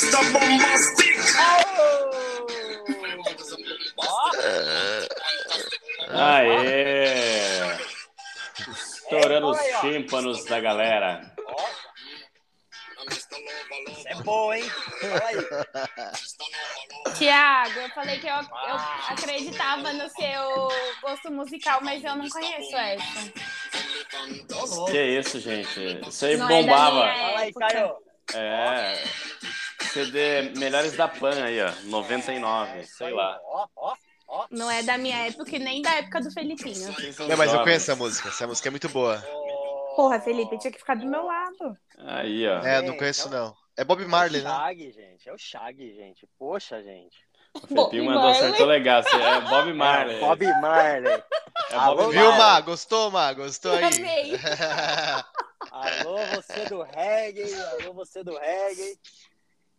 Mr. Bombastic. Aê! Estourando os tímpanos da galera. Isso é bom, hein? Tiago, eu falei que eu, eu acreditava no seu gosto musical, mas eu não conheço essa. Que isso, gente? Isso aí Não é bombava. minha Fala aí. Caio. É. CD Melhores da Pan aí, ó. 99, sei lá. Ó, ó, ó. Não é da minha época e nem da época do Felipinho. Não, mas eu conheço essa música. Essa música é muito boa. Porra, Felipe, tinha que ficar do meu lado. Aí, ó. É, eu não conheço, então- não. É Bob Marley, é o né? Shag, gente. É o Shag, gente. Poxa, gente. O Felipinho mandou, Marley. acertou legal. Você- É Bob Marley. É, Bob Marley. É Bob Alô. Viu, Má? Gostou, Má? Gostou aí? Amei. Alô, você do reggae. Alô, você do reggae.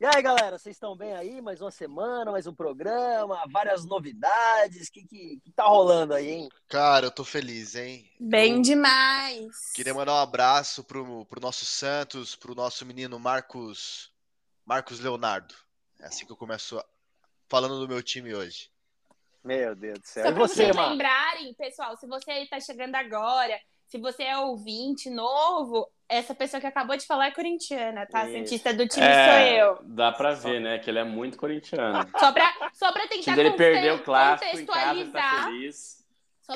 E aí, galera, vocês estão bem aí? Mais uma semana, mais um programa, várias novidades. O que, que, que tá rolando aí, hein? Cara, eu tô feliz, hein? Bem demais. Queria mandar um abraço pro, pro nosso Santos, pro nosso menino Marcos Marcos Leonardo. É assim que eu começo falando do meu time hoje. Meu Deus do céu. Só E pra você, vocês lembrarem, pessoal, se você está chegando agora, se você é ouvinte novo, essa pessoa que acabou de falar é corintiana, tá? Isso. Cientista do time É, sou eu. Dá pra ver, né? Que ele é muito corintiano. Só pra, só pra tentar conte- perdeu o clássico em casa, ele tá contextualizar. feliz.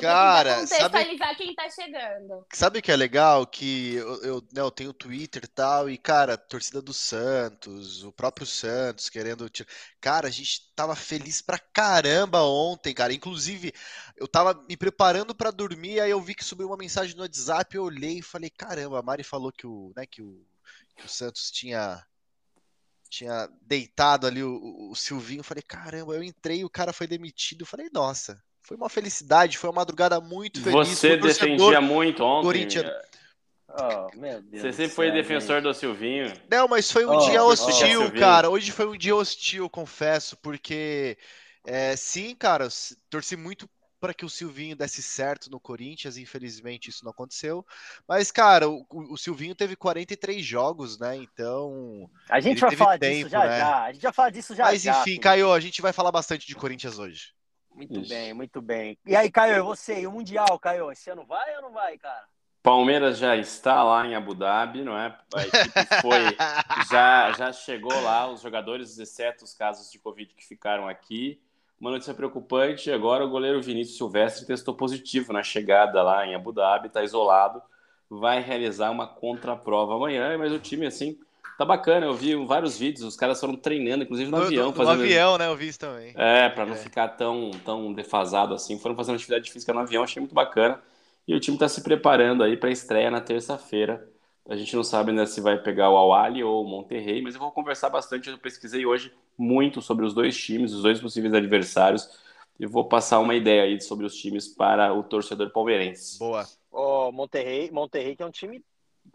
Só Cara, pra contextualizar quem tá chegando. Sabe o que é legal? Que eu, eu, né, eu tenho Twitter e tal, e, cara, torcida do Santos, o próprio Santos querendo. Cara, a gente tava feliz pra caramba ontem, cara. Inclusive, eu tava me preparando pra dormir, aí eu vi que subiu uma mensagem no WhatsApp, eu olhei e falei, caramba, a Mari falou que o, né, que o, que o Santos tinha. Tinha deitado ali o, o- Silvinho, eu falei, caramba, eu entrei, o cara foi demitido, eu falei, nossa, foi uma felicidade, foi uma madrugada muito feliz. Você defendia muito ontem. corintiano. Oh, meu Deus Você sempre foi céu, defensor gente. do Silvinho. Não, mas foi um Ó, dia ó, hostil, Silvinho. cara. Hoje foi um dia hostil, confesso, porque é, sim, cara, torci muito para que o Silvinho desse certo no Corinthians, infelizmente isso não aconteceu. Mas, cara, o, o- Silvinho teve 43 jogos, né? Então. A gente vai falar tempo, disso já né? já. A gente vai falar disso já Mas já. enfim. Caio, a gente vai falar bastante de Corinthians hoje. Muito Isso. bem, muito bem. E aí, Caio, e você? E o Mundial, Caio? Esse ano vai ou não vai, cara? Palmeiras já está lá em Abu Dhabi, não é? A equipe foi, já, já chegou lá, os jogadores, exceto os casos de Covid que ficaram aqui. Uma notícia preocupante, agora o goleiro Vinícius Silvestre testou positivo na chegada lá em Abu Dhabi, está isolado, vai realizar uma contraprova amanhã, mas o time, assim, tá bacana, eu vi vários vídeos, os caras foram treinando, inclusive no, No, avião. no- avião, né? Eu vi isso também. É, para não É. ficar tão, tão defasado assim. Foram fazendo atividade física no avião, achei muito bacana. E o time está se preparando aí para a estreia na terça-feira. A gente não sabe ainda se vai pegar o Awali ou o Monterrey, mas eu vou conversar bastante. Eu pesquisei hoje muito sobre os dois times, os dois possíveis adversários. E vou passar uma ideia aí sobre os times para o torcedor palmeirense. Boa. Ó, Monterrey, Monterrey que é um time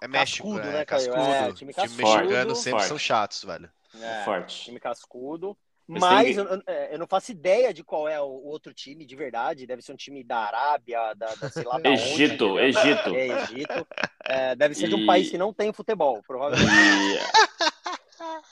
É México, Cascudo, né? né, Caio? Cascudo. É, time, time cascudo. mexicano sempre Forte. são chatos, velho. é, Forte. time cascudo. Mas Mas tem- eu, eu- é, eu não faço ideia de qual é o, outro time de verdade. Deve ser um time da Arábia, da, da sei lá da onde, Egito, entendeu? Egito. É, Egito. É, deve ser de um E- país que não tem futebol, provavelmente. E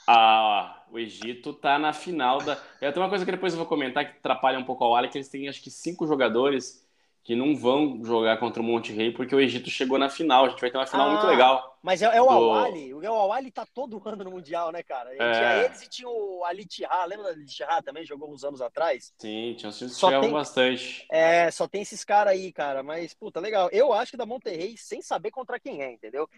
ah, o Egito tá na final da. É, tem uma coisa que depois eu vou comentar que atrapalha um pouco ao Ali, que eles têm acho que cinco jogadores que não vão jogar contra o Monte Rei, porque o Egito chegou na final. A gente vai ter uma final Ah, muito legal. Mas é, é o Do- Awali. O Awali tá todo ano no Mundial, né, cara? É. Tinha eles e tinha o Ali Tihá. Lembra do Ali Tihá também? Jogou uns anos atrás. Sim, tinha chegavam tem- bastante. É, só tem esses caras aí, cara. Mas, puta, legal. Eu acho que da Monterrey, sem saber contra quem é, entendeu?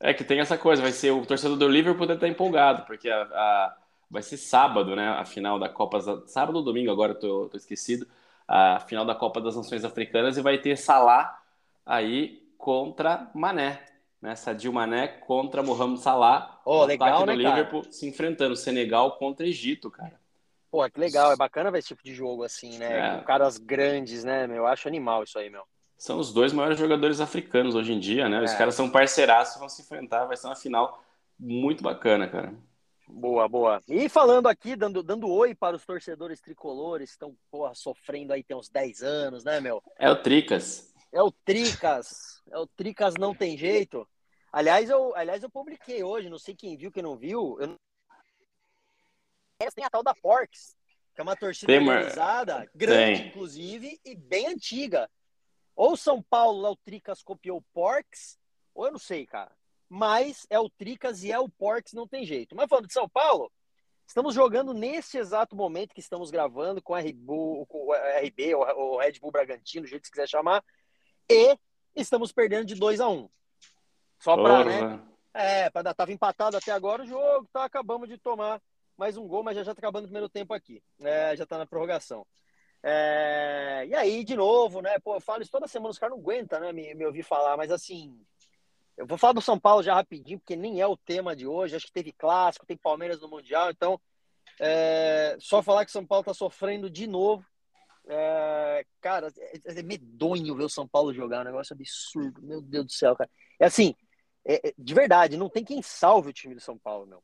É que tem essa coisa, vai ser o torcedor do Liverpool deve estar empolgado, porque a, a- vai ser sábado, né? A final da Copa. Sábado ou domingo, agora eu tô, tô esquecido. A final da Copa das Nações Africanas e vai ter Salah aí contra Mané. Né? Sadio Mané contra Mohamed Salah. Ô, o legal, do né, cara? Liverpool se enfrentando. Senegal contra Egito, cara. Pô, que legal. É bacana ver esse tipo de jogo assim, né? É. Com caras grandes, né, meu? Eu acho animal isso aí, meu. São os dois maiores jogadores africanos hoje em dia, né? Os É. caras são parceiraços, vão se enfrentar, vai ser uma final muito bacana, cara. Boa, boa. E falando aqui, dando, dando oi para os torcedores tricolores que estão, porra, sofrendo aí tem uns 10 anos, né, meu? É o Tricas. É o Tricas. É o Tricas não tem jeito. Aliás, eu, aliás, eu publiquei hoje, não sei quem viu, quem não viu. Eu, tem a tal da Porks, que é uma torcida Tem organizada, grande, Tem. inclusive, e bem antiga. Ou São Paulo, lá o Tricas copiou o Porks, ou eu não sei, cara. Mas é o Tricas e é o Porks, não tem jeito. Mas falando de São Paulo, estamos jogando nesse exato momento que estamos gravando com o RB, com o RB ou o Red Bull Bragantino, do jeito que você quiser chamar, e estamos perdendo de 2 a 1 um. Só pra, né? É, pra tava empatado até agora o jogo, tá, acabamos de tomar mais um gol, mas já já tá acabando o primeiro tempo aqui. É, já tá na prorrogação. É, e aí, de novo, né? Pô, eu falo isso toda semana, os caras não aguentam, né? Me, me ouvir falar, mas assim. Eu vou falar do São Paulo já rapidinho, porque nem é o tema de hoje. Acho que teve clássico, tem Palmeiras no Mundial, então. é, só falar que São Paulo tá sofrendo de novo. É, cara, é, é medonho ver o São Paulo jogar, é um negócio absurdo. Meu Deus do céu, cara. É assim, é- é- de verdade, não tem quem salve o time do São Paulo, meu.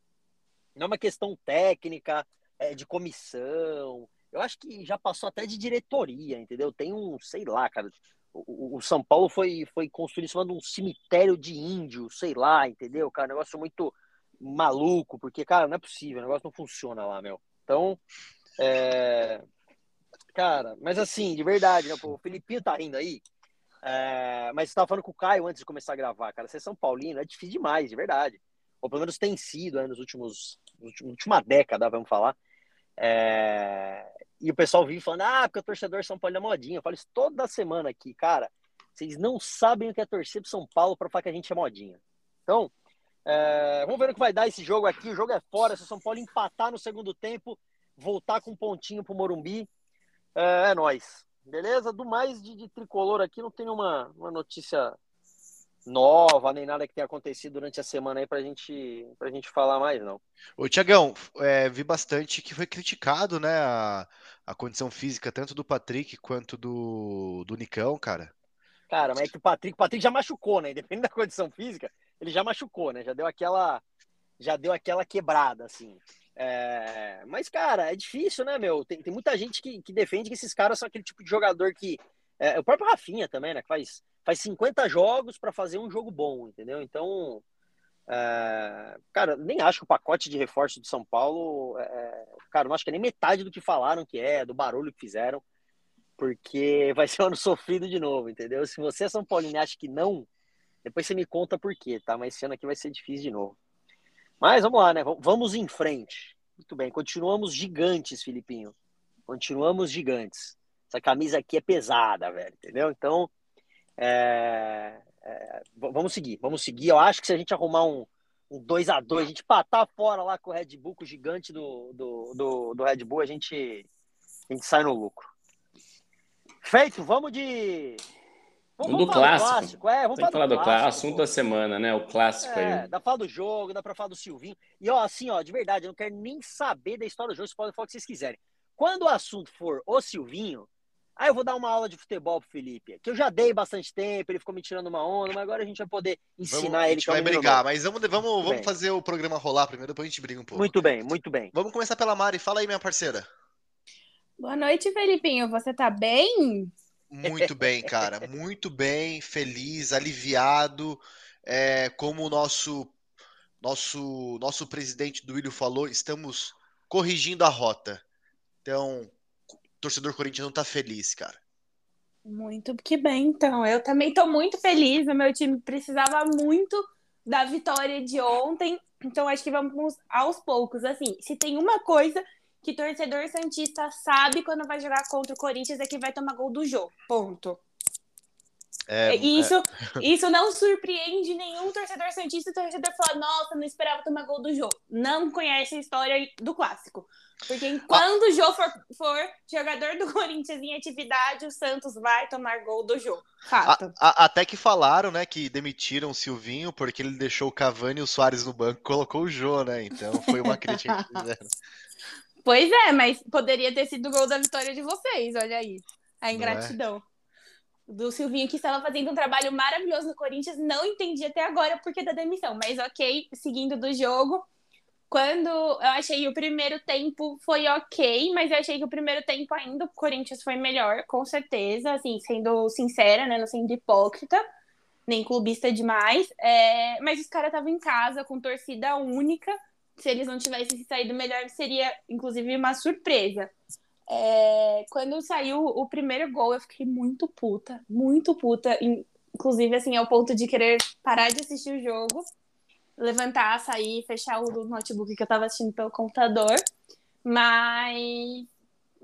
Não é uma questão técnica, é, de comissão. Eu acho que já passou até de diretoria, entendeu? Tem um, sei lá, cara. O, o- São Paulo foi, foi construído em cima de um cemitério de índio, sei lá, entendeu? Cara, negócio muito maluco, porque, cara, não é possível, o negócio não funciona lá, meu. Então, é... Cara, mas assim, de verdade, né? O Felipinho tá rindo aí. É, mas você tava falando com o Caio antes de começar a gravar, cara. Você é São Paulino, é difícil demais, de verdade. Ou pelo menos tem sido né, nos últimos. Na última década, vamos falar. É, E o pessoal vive falando, ah, porque o torcedor São Paulo é modinha. Eu falo isso toda semana aqui, cara. Vocês não sabem o que é torcer pro São Paulo para falar que a gente é modinha. Então, é, vamos ver o que vai dar esse jogo aqui. O jogo é fora. Se o São Paulo empatar no segundo tempo, voltar com um pontinho pro Morumbi, é, é nóis. Beleza? Do mais de, de tricolor aqui, não tem uma, uma notícia nova, nem nada que tenha acontecido durante a semana aí pra gente, pra gente falar mais, não. Ô, Tiagão, é, vi bastante que foi criticado, né, a, a condição física tanto do Patrick quanto do, do Nicão, cara. Cara, mas é que o Patrick, o Patrick já machucou, né? Independente da condição física, ele já machucou, né? Já deu aquela, já deu aquela quebrada, assim. É, Mas, cara, é difícil, né, meu? Tem, tem muita gente que, que defende que esses caras são aquele tipo de jogador que. é, o próprio Rafinha também, né? Que faz, faz 50 jogos para fazer um jogo bom, entendeu? Então. é, Cara, nem acho que o pacote de reforço do São Paulo. é, Cara, não acho que é nem metade do que falaram que é, do barulho que fizeram porque vai ser um ano sofrido de novo, entendeu? Se você é São Paulino e acha que não, depois você me conta por quê, tá? Mas esse ano aqui vai ser difícil de novo. Mas vamos lá, né? Vamos em frente. Muito bem, continuamos gigantes, Filipinho. Continuamos gigantes. Essa camisa aqui é pesada, velho, entendeu? Então, é, é, vamos seguir, vamos seguir. Eu acho que se a gente arrumar um, um 2 a 2 a gente patar fora lá com o Red Bull, com o gigante do, do, do, do Red Bull, a gente, a gente sai no lucro. Feito, vamos de. Vamos do falar clássico. É, vamos Tem falar do clássico, assunto da semana, né? O clássico É, aí. dá pra falar do jogo, dá pra falar do Silvinho. E ó, assim, ó, de verdade, eu não quero nem saber da história do jogo, vocês podem falar o que vocês quiserem. Quando o assunto for o Silvinho, aí eu vou dar uma aula de futebol pro Felipe, que eu já dei bastante tempo, ele ficou me tirando uma onda, mas agora a gente vai poder Vamos, ensinar a ele gente que é vai brigar, novo. mas vamos, vamos, vamos fazer o programa rolar primeiro, depois a gente briga um pouco. Muito bem, muito bem. Vamos começar pela Mari. Fala aí, minha parceira. Boa noite, Felipinho. Você tá bem? Muito bem, cara. Muito bem, feliz, aliviado. É, como o nosso, nosso, nosso presidente do Willian falou, estamos corrigindo a rota. Então, torcedor corintiano tá feliz, cara. Muito que bem, então. Eu também tô muito feliz. O meu time precisava muito da vitória de ontem. Então, acho que vamos aos poucos. Assim, se tem uma coisa que torcedor Santista sabe quando vai jogar contra o Corinthians é que vai tomar gol do jogo. Ponto. É, E isso, isso não surpreende nenhum torcedor Santista. O torcedor fala, nossa, não esperava tomar gol do jogo. Não conhece a história do clássico. Porque quando o Jô for, for jogador do Corinthians em atividade, o Santos vai tomar gol do jogo. Fato. a- a- até que falaram, né, que demitiram o Silvinho porque ele deixou o Cavani e o Soares no banco, colocou o Jô, né? Então foi uma crítica que fizeram. Pois é, mas poderia ter sido o gol da vitória de vocês, olha aí. A é? ingratidão. Do Silvinho, que estava fazendo um trabalho maravilhoso no Corinthians, não entendi até agora por que da demissão. Mas ok, seguindo do jogo. Quando eu achei o primeiro tempo foi ok, mas eu achei que o primeiro tempo ainda o Corinthians foi melhor, com certeza, assim, sendo sincera, né, não sendo hipócrita, nem clubista demais. É, mas os caras estavam em casa com torcida única, se eles não tivessem saído melhor, seria inclusive uma surpresa. É, quando saiu o primeiro gol, eu fiquei muito puta, muito puta. Inclusive, assim, ao ponto de querer parar de assistir o jogo, levantar, sair, fechar o notebook que eu tava assistindo pelo computador. Mas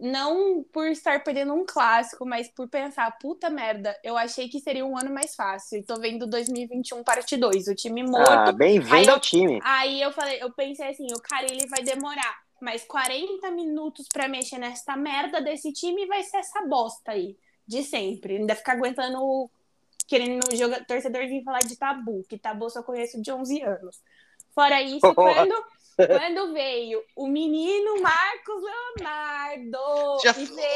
não por estar perdendo um clássico, mas por pensar, puta merda, eu achei que seria um ano mais fácil. E tô vendo 2021 parte 2, o time morto. Ah, bem-vindo ao time. Aí eu falei, eu pensei assim, o cara ele vai demorar mais 40 minutos para mexer nessa merda desse time e vai ser essa bosta aí, de sempre. Ainda ficar aguentando querendo jogar torcedorzinho falar de tabu, que tabu só conheço de 11 anos. Fora isso, quando quando veio o menino Marcos Leonardo. Já.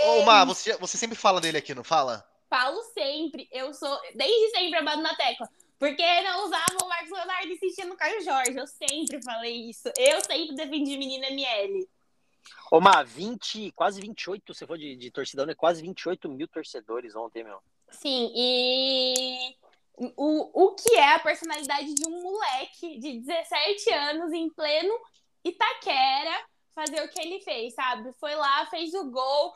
Ô, Má, você, você sempre fala dele aqui, não fala? Falo sempre. Eu sou, desde sempre, eu na tecla. Porque não usava o Marcos Leonardo insistia no Caio Jorge. Eu sempre falei isso. Eu sempre defendi menina ML. Ô, Má, 20, quase 28, você foi de, de torcedor, né? Quase 28 mil torcedores ontem, meu. Sim, e o, o que é a personalidade de um moleque de 17 anos em pleno Itaquera fazer o que ele fez, sabe? Foi lá, fez o gol,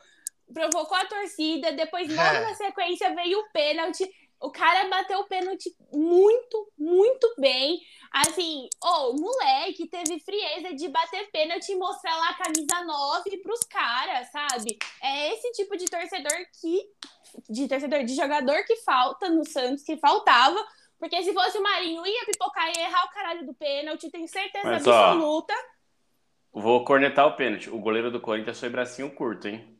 provocou a torcida, depois logo é. na sequência veio o pênalti. O cara bateu o pênalti muito, muito bem. Assim, oh, o moleque teve frieza de bater pênalti e mostrar lá a camisa 9 pros caras, sabe? É esse tipo de torcedor que. De torcedor, de jogador que falta no Santos, que faltava. Porque se fosse o Marinho, ia pipocar e errar o caralho do pênalti, tenho certeza Mas, absoluta. Ó Vou cornetar o pênalti. O goleiro do Corinthians foi bracinho curto, hein?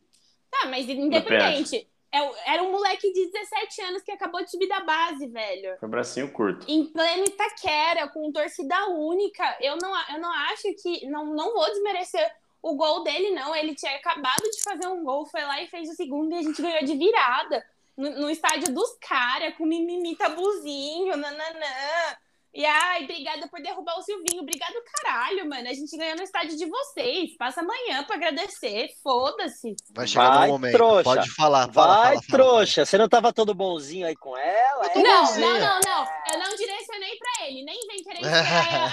Tá, mas independente. É era um moleque de 17 anos que acabou de subir da base, velho. Foi bracinho curto. Em pleno Itaquera, com torcida única. Eu não, eu não acho que. Não, não vou desmerecer o gol dele, não. Ele tinha acabado de fazer um gol, foi lá e fez o segundo e a gente ganhou de virada. No, no estádio dos caras, com mimimi tabuzinho, nananã. E ai, obrigada por derrubar o Silvinho. Obrigado, caralho, mano. A gente ganhou no estádio de vocês. Passa amanhã pra agradecer. Foda-se. Vai chegar Vai, no momento. Trouxa. Pode falar. Fala, Vai, fala, trouxa. Fala. Você não tava todo bonzinho aí com ela? É? Não, não, não, não. Eu não direcionei pra ele. Nem vem querer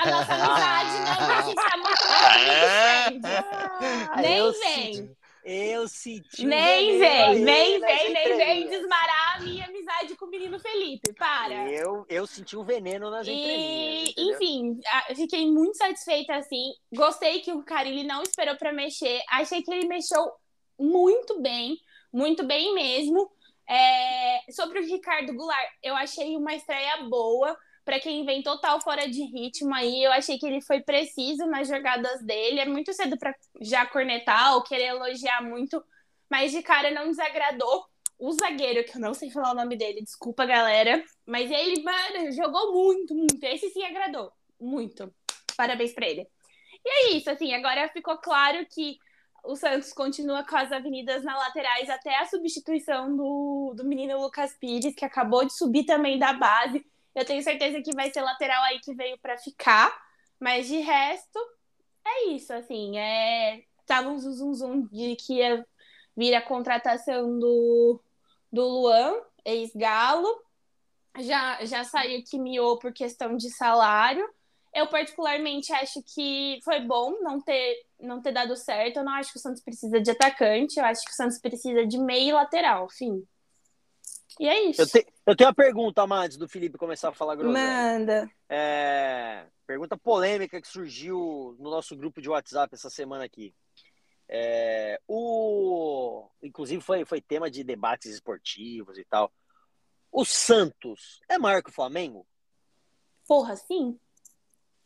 a nossa amizade, não, porque a gente tá muito ah, Nem vem. Eu senti. Nem vem, nem vem, nem vem desmarar a minha amizade com o menino Felipe. Para. Eu, eu senti um veneno nas e, Enfim, fiquei muito satisfeita assim. Gostei que o Carilli não esperou para mexer. Achei que ele mexeu muito bem, muito bem mesmo. É... Sobre o Ricardo Goulart, eu achei uma estreia boa para quem vem total fora de ritmo aí, eu achei que ele foi preciso nas jogadas dele. É muito cedo para já cornetar ou querer elogiar muito, mas de cara não desagradou. O zagueiro, que eu não sei falar o nome dele, desculpa, galera, mas ele, mano, jogou muito, muito. Esse sim agradou, muito. Parabéns para ele. E é isso, assim, agora ficou claro que o Santos continua com as avenidas na laterais até a substituição do, do menino Lucas Pires, que acabou de subir também da base. Eu tenho certeza que vai ser lateral aí que veio para ficar. Mas de resto, é isso, assim. É... Tava um zum, zum de que ia vir a contratação do, do Luan, ex-Galo. Já, já saiu que miou por questão de salário. Eu, particularmente, acho que foi bom não ter, não ter dado certo. Eu não acho que o Santos precisa de atacante. Eu acho que o Santos precisa de meio lateral, fim. E é isso. Eu, te, eu tenho uma pergunta, Amantes, do Felipe começar a falar groselha. Manda. É, pergunta polêmica que surgiu no nosso grupo de WhatsApp essa semana aqui. É, o, inclusive foi, foi tema de debates esportivos e tal. O Santos é maior que o Flamengo? Porra, sim.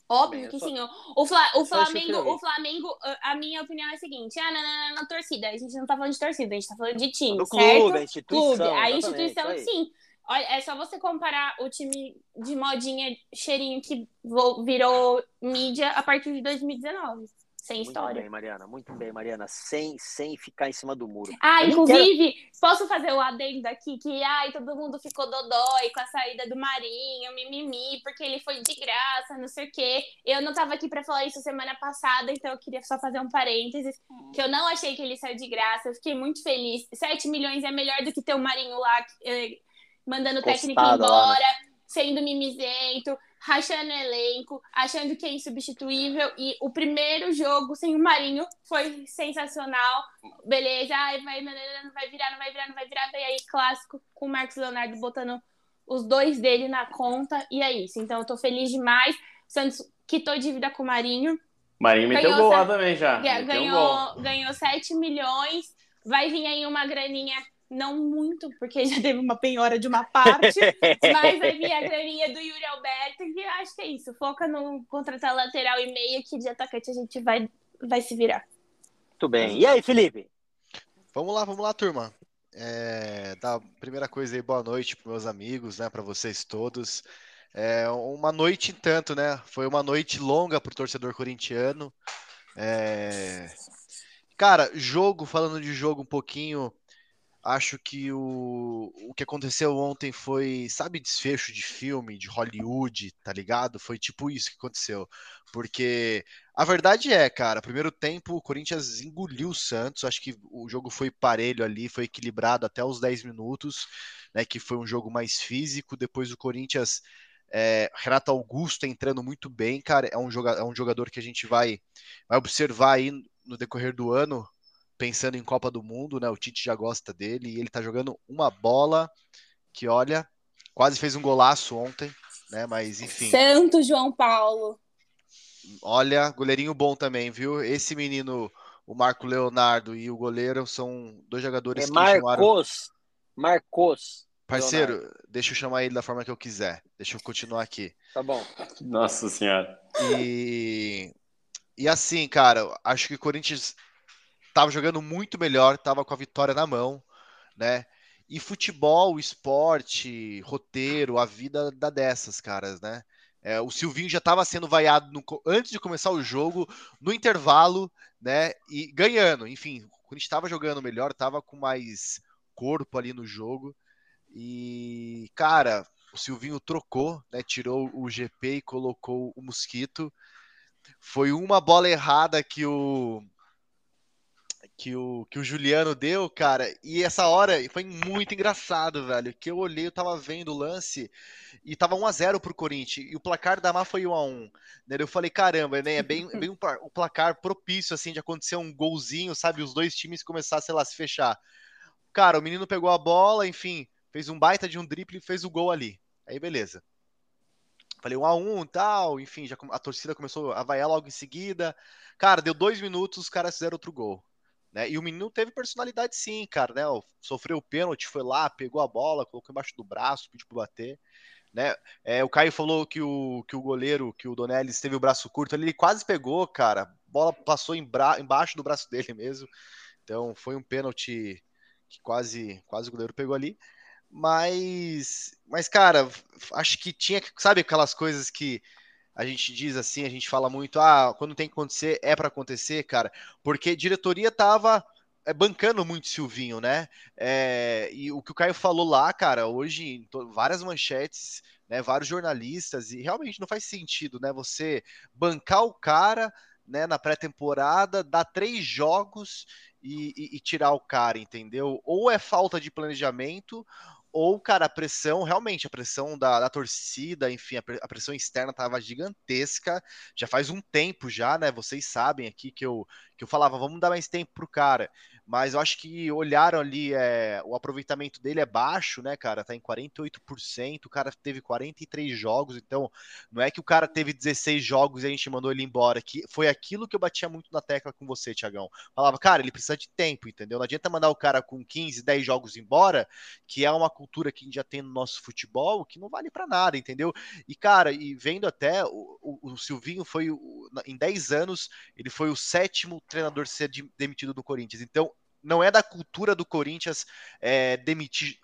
Óbvio Bem, que só... sim. O, Fla, o Flamengo, o Flamengo, a minha opinião é a seguinte: ah, não, não, não, não, torcida. A gente não tá falando de torcida, a gente tá falando de time. Do certo? clube, a instituição. Clube. A instituição, sim. Olha, é só você comparar o time de modinha cheirinho que virou mídia a partir de 2019. Sem muito história. Muito bem, Mariana. Muito bem, Mariana. Sem, sem ficar em cima do muro. Ah, Eu inclusive, quero... posso fazer o adendo aqui que ai, todo mundo ficou dodói com a saída do Marinho, mimimi, porque ele foi de graça, não sei o quê. Eu não tava aqui para falar isso semana passada, então eu queria só fazer um parênteses, que eu não achei que ele saiu de graça. Eu fiquei muito feliz. 7 milhões é melhor do que ter o Marinho lá eh, mandando o técnico embora. Lá, né? sendo mimizento. Rachando elenco, achando que é insubstituível. E o primeiro jogo sem o Marinho foi sensacional. Beleza, ai, vai, não vai virar, não vai virar, não vai virar. E aí, clássico com o Marcos Leonardo botando os dois dele na conta. E é isso. Então, eu tô feliz demais. O Santos quitou dívida com o Marinho. Marinho meteu gol lá também já. Ganhou, um ganhou 7 milhões. Vai vir aí uma graninha não muito, porque já teve uma penhora de uma parte, mas a graninha do Yuri Alberto, e eu acho que é isso. Foca no contratar lateral e meio, que de atacante a gente vai, vai se virar. Muito bem. E aí, Felipe? Vamos lá, vamos lá, turma. É, da primeira coisa aí, boa noite para meus amigos, né, para vocês todos. É, uma noite tanto, né? Foi uma noite longa para o torcedor corintiano. É... Cara, jogo, falando de jogo um pouquinho, Acho que o, o que aconteceu ontem foi, sabe, desfecho de filme, de Hollywood, tá ligado? Foi tipo isso que aconteceu. Porque a verdade é, cara, primeiro tempo o Corinthians engoliu o Santos. Acho que o jogo foi parelho ali, foi equilibrado até os 10 minutos, né? Que foi um jogo mais físico. Depois o Corinthians. É, Renato Augusto entrando muito bem, cara. É um, jogador, é um jogador que a gente vai, vai observar aí no decorrer do ano pensando em Copa do Mundo, né? O Tite já gosta dele e ele tá jogando uma bola que, olha, quase fez um golaço ontem, né? Mas enfim. Santo João Paulo. Olha, goleirinho bom também, viu? Esse menino, o Marco Leonardo e o goleiro são dois jogadores é que Marcos, chamaram... Marcos. Parceiro, Leonardo. deixa eu chamar ele da forma que eu quiser. Deixa eu continuar aqui. Tá bom. Nossa senhora. E e assim, cara, acho que o Corinthians estava jogando muito melhor, estava com a vitória na mão, né? E futebol, esporte, roteiro, a vida dá dessas, caras, né? É, o Silvinho já estava sendo vaiado no, antes de começar o jogo, no intervalo, né? E ganhando. Enfim, quando a gente estava jogando melhor, estava com mais corpo ali no jogo. E, cara, o Silvinho trocou, né? Tirou o GP e colocou o Mosquito. Foi uma bola errada que o, que o, que o Juliano deu, cara, e essa hora foi muito engraçado, velho, que eu olhei, eu tava vendo o lance e tava 1 a 0 pro Corinthians, e o placar da Má foi 1 a 1 né? Eu falei, caramba, né? É bem, bem um, um placar propício, assim, de acontecer um golzinho, sabe? Os dois times começar, sei lá, se fechar. Cara, o menino pegou a bola, enfim, fez um baita de um drible e fez o gol ali. Aí, beleza. Falei 1 a 1 tal, enfim, já a torcida começou a vaiar logo em seguida. Cara, deu dois minutos, os caras fizeram outro gol. Né? E o menino teve personalidade sim, cara, né? Sofreu o pênalti, foi lá, pegou a bola, colocou embaixo do braço, pediu para bater. Né? É, o Caio falou que o, que o goleiro, que o Donelis teve o braço curto, ele quase pegou, cara. A bola passou em bra... embaixo do braço dele mesmo. Então foi um pênalti que quase, quase o goleiro pegou ali. Mas, mas cara, acho que tinha sabe aquelas coisas que a gente diz assim, a gente fala muito, ah, quando tem que acontecer, é para acontecer, cara, porque diretoria tava é, bancando muito Silvinho, né? É, e o que o Caio falou lá, cara, hoje várias manchetes, né, vários jornalistas, e realmente não faz sentido, né? Você bancar o cara, né, na pré-temporada, dar três jogos e, e, e tirar o cara, entendeu? Ou é falta de planejamento, ou, cara, a pressão, realmente, a pressão da, da torcida, enfim, a, a pressão externa estava gigantesca, já faz um tempo já, né? Vocês sabem aqui que eu, que eu falava, vamos dar mais tempo pro cara mas eu acho que olharam ali, é, o aproveitamento dele é baixo, né, cara? Tá em 48%, o cara teve 43 jogos, então não é que o cara teve 16 jogos e a gente mandou ele embora, que foi aquilo que eu batia muito na tecla com você, Tiagão. Falava, cara, ele precisa de tempo, entendeu? Não adianta mandar o cara com 15, 10 jogos embora, que é uma cultura que a gente já tem no nosso futebol, que não vale para nada, entendeu? E, cara, e vendo até, o, o, o Silvinho foi, o, em 10 anos, ele foi o sétimo treinador ser demitido do Corinthians, então não é da cultura do Corinthians é, demitir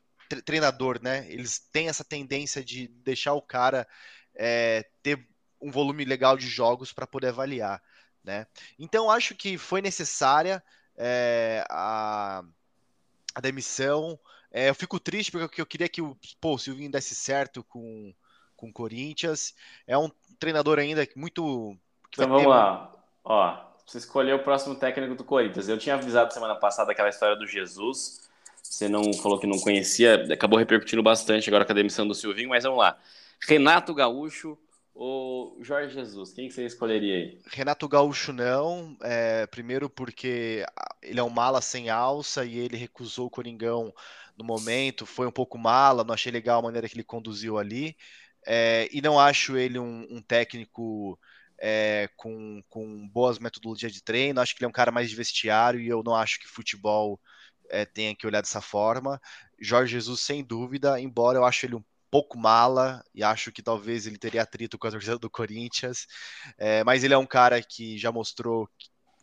treinador, né? Eles têm essa tendência de deixar o cara é, ter um volume legal de jogos para poder avaliar, né? Então acho que foi necessária é, a, a, demissão. É, eu fico triste porque eu queria que o, pô, o Silvinho desse certo com, com o Corinthians. É um treinador ainda muito. Então vamos ter... lá. Ó, você escolheu o próximo técnico do Corinthians. Eu tinha avisado semana passada aquela história do Jesus. Você não falou que não conhecia, acabou repercutindo bastante agora com a demissão do Silvinho, mas vamos lá. Renato Gaúcho ou Jorge Jesus? Quem que você escolheria aí? Renato Gaúcho não, é, primeiro porque ele é um mala sem alça e ele recusou o Coringão no momento, foi um pouco mala, não achei legal a maneira que ele conduziu ali, é, e não acho ele um, um técnico é, com, com boas metodologias de treino, acho que ele é um cara mais de vestiário e eu não acho que futebol é, tenha que olhar dessa forma. Jorge Jesus, sem dúvida, embora eu acho ele um pouco mala e acho que talvez ele teria atrito com a torcida do Corinthians, é, mas ele é um cara que já mostrou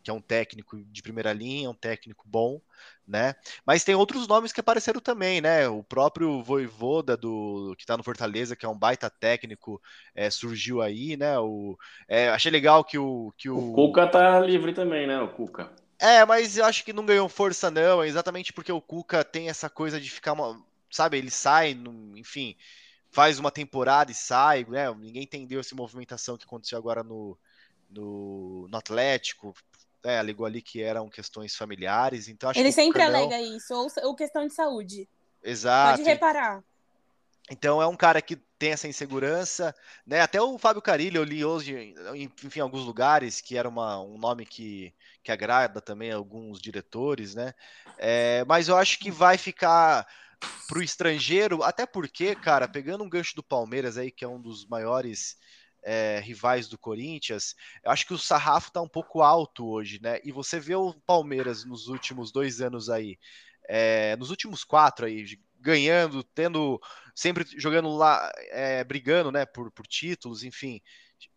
que é um técnico de primeira linha, um técnico bom, né? Mas tem outros nomes que apareceram também, né? O próprio Voivoda do que tá no Fortaleza, que é um baita técnico, é, surgiu aí, né? O, é, achei legal que o que o... o Cuca tá livre também, né? O Cuca. É, mas eu acho que não ganhou força não, exatamente porque o Cuca tem essa coisa de ficar uma, sabe? Ele sai, enfim, faz uma temporada e sai, né? Ninguém entendeu essa movimentação que aconteceu agora no, no, no Atlético. É, alegou ali que eram questões familiares, então acho Ele que sempre alega isso, ou, ou questão de saúde. Exato. Pode reparar. Então é um cara que tem essa insegurança, né? Até o Fábio Carilli eu li hoje, enfim, em alguns lugares, que era uma, um nome que, que agrada também alguns diretores, né? É, mas eu acho que vai ficar para o estrangeiro, até porque, cara, pegando um gancho do Palmeiras aí, que é um dos maiores é, rivais do Corinthians, eu acho que o sarrafo está um pouco alto hoje, né? E você vê o Palmeiras nos últimos dois anos aí, é, nos últimos quatro aí, ganhando, tendo, sempre jogando lá, é, brigando, né, por, por títulos, enfim,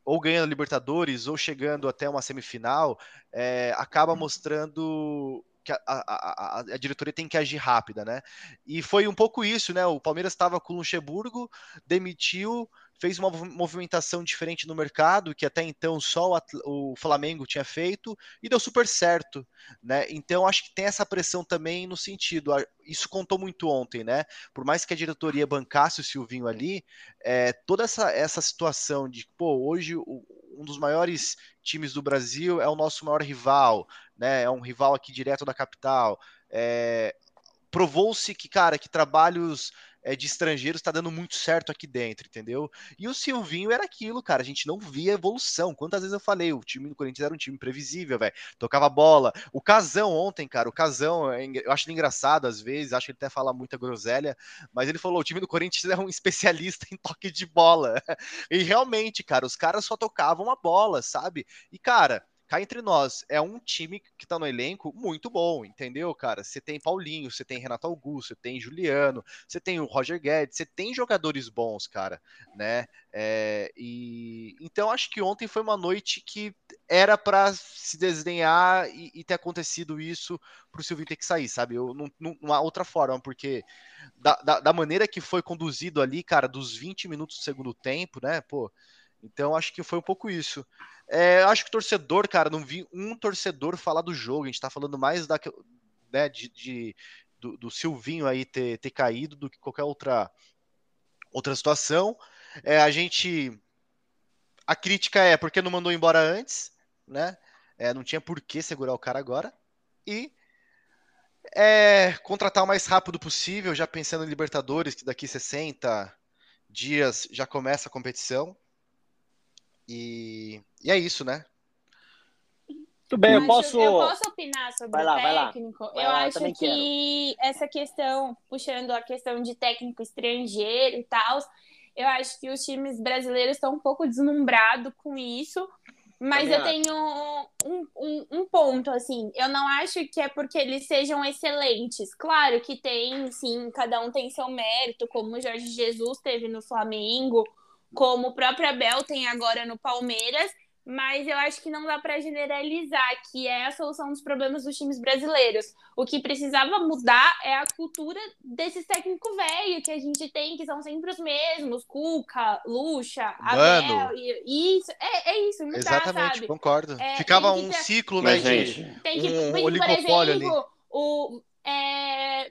ou ganhando Libertadores, ou chegando até uma semifinal, é, acaba mostrando que a, a, a, a, diretoria tem que agir rápida, né? E foi um pouco isso, né? O Palmeiras estava com o Luxemburgo, demitiu, fez uma movimentação diferente no mercado, que até então só o, o Flamengo tinha feito, e deu super certo, né? Então acho que tem essa pressão também no sentido, isso contou muito ontem, né? Por mais que a diretoria bancasse o Silvinho ali, é, toda essa, essa situação de, pô, hoje o, um dos maiores times do Brasil é o nosso maior rival, né? É um rival aqui direto da capital. É, Provou-se que, cara, que trabalhos é, de estrangeiros está dando muito certo aqui dentro, entendeu? E o Silvinho era aquilo, cara. A gente não via evolução. Quantas vezes eu falei, o time do Corinthians era um time previsível, velho. Tocava bola. O Casão ontem, cara, o Casão, é eu acho ele engraçado às vezes, acho que ele até fala muita groselha, mas ele falou: o time do Corinthians é um especialista em toque de bola. E realmente, cara, os caras só tocavam a bola, sabe? E, cara cá entre nós, é um time que tá no elenco muito bom, entendeu, cara? Você tem Paulinho, você tem Renato Augusto, você tem Juliano, você tem o Roger Guedes, você tem jogadores bons, cara, né? É, e então acho que ontem foi uma noite que era para se desdenhar e, e, ter acontecido isso pro Silvio ter que sair, sabe? Eu uma outra forma, porque da, da, da maneira que foi conduzido ali, cara, dos 20 minutos do segundo tempo, né? Pô, então acho que foi um pouco isso. É, acho que torcedor, cara, não vi um torcedor falar do jogo. A gente tá falando mais da, né, de, de do, do, Silvinho aí ter, ter caído do que qualquer outra, outra situação. É, a gente. A crítica é porque não mandou embora antes, né? É, não tinha por que segurar o cara agora. E é, contratar o mais rápido possível, já pensando em Libertadores, que daqui 60 dias já começa a competição. E, e é isso, né? Tudo bem, eu posso... eu posso opinar sobre vai lá, o técnico? Vai eu lá, acho eu que quero. essa questão, puxando a questão de técnico estrangeiro e tal, eu acho que os times brasileiros estão um pouco deslumbrados com isso. Mas eu tenho um, um, um, ponto, assim, eu não acho que é porque eles sejam excelentes. Claro que tem, sim, cada um tem seu mérito, como o Jorge Jesus teve no Flamengo, como o próprio Abel tem agora no Palmeiras, mas eu acho que não dá para generalizar que é a solução dos problemas dos times brasileiros. O que precisava mudar é a cultura desses técnicos velhos que a gente tem, que são sempre os mesmos, Cuca, Lucha, Abel, e, isso, é, é isso, mudar, Exatamente, sabe? concordo. É, Ficava que um ciclo, né, gente, Tem que, um por oligopólio exemplo, ali. o, é,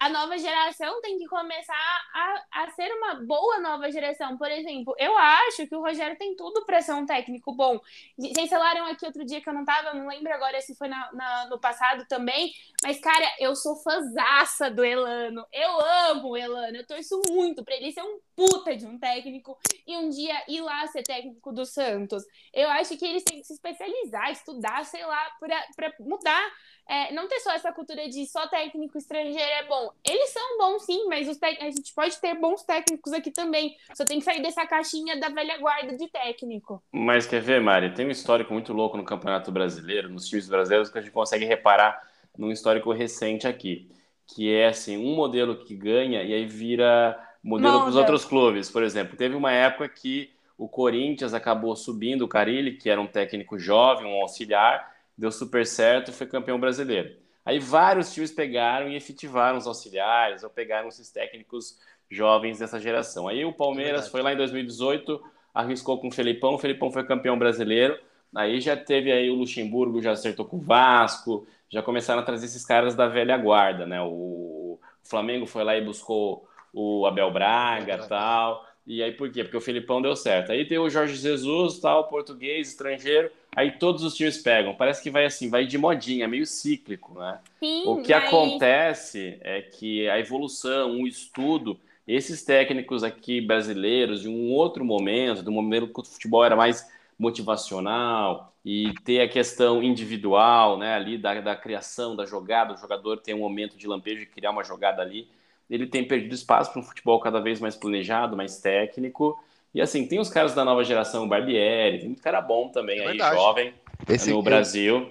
a nova geração tem que começar a, a ser uma boa nova geração. Por exemplo, eu acho que o Rogério tem tudo para ser um técnico bom. Vocês falaram aqui outro dia que eu não tava, não lembro agora se foi na, na, no passado também, mas, cara, eu sou fãzaça do Elano. Eu amo o Elano. Eu torço muito para ele ser um puta de um técnico e um dia ir lá ser técnico do Santos. Eu acho que eles têm que se especializar, estudar, sei lá, para mudar é, não ter só essa cultura de só técnico estrangeiro é bom. Eles são bons, sim, mas os a gente pode ter bons técnicos aqui também. Só tem que sair dessa caixinha da velha guarda de técnico. Mas quer ver, Mari? Tem um histórico muito louco no Campeonato Brasileiro, nos times brasileiros, que a gente consegue reparar num histórico recente aqui. Que é assim, um modelo que ganha e aí vira modelo para os outros clubes. Por exemplo, teve uma época que o Corinthians acabou subindo o Carilli, que era um técnico jovem, um auxiliar, deu super certo e foi campeão brasileiro. Aí vários times pegaram e efetivaram os auxiliares ou pegaram esses técnicos jovens dessa geração. Aí o Palmeiras é foi lá em 2018, arriscou com o Felipão, o Felipão foi campeão brasileiro. Aí já teve aí o Luxemburgo, já acertou com o Vasco, já começaram a trazer esses caras da velha guarda, né? O, Flamengo foi lá e buscou o Abel Braga e tal. E aí por quê? Porque o Felipão deu certo. Aí tem o Jorge Jesus, tal, português, estrangeiro aí todos os times pegam. Parece que vai assim, vai de modinha, é meio cíclico, né? Sim, o que mas... acontece é que a evolução, o estudo, esses técnicos aqui brasileiros, de um outro momento, do momento que o futebol era mais motivacional e ter a questão individual, né, ali da, da criação da jogada, o jogador tem um momento de lampejo de criar uma jogada ali, ele tem perdido espaço para um futebol cada vez mais planejado, mais técnico, e assim, tem os caras da nova geração, o Barbieri, tem muito cara bom também é aí, jovem, Esse no Brasil.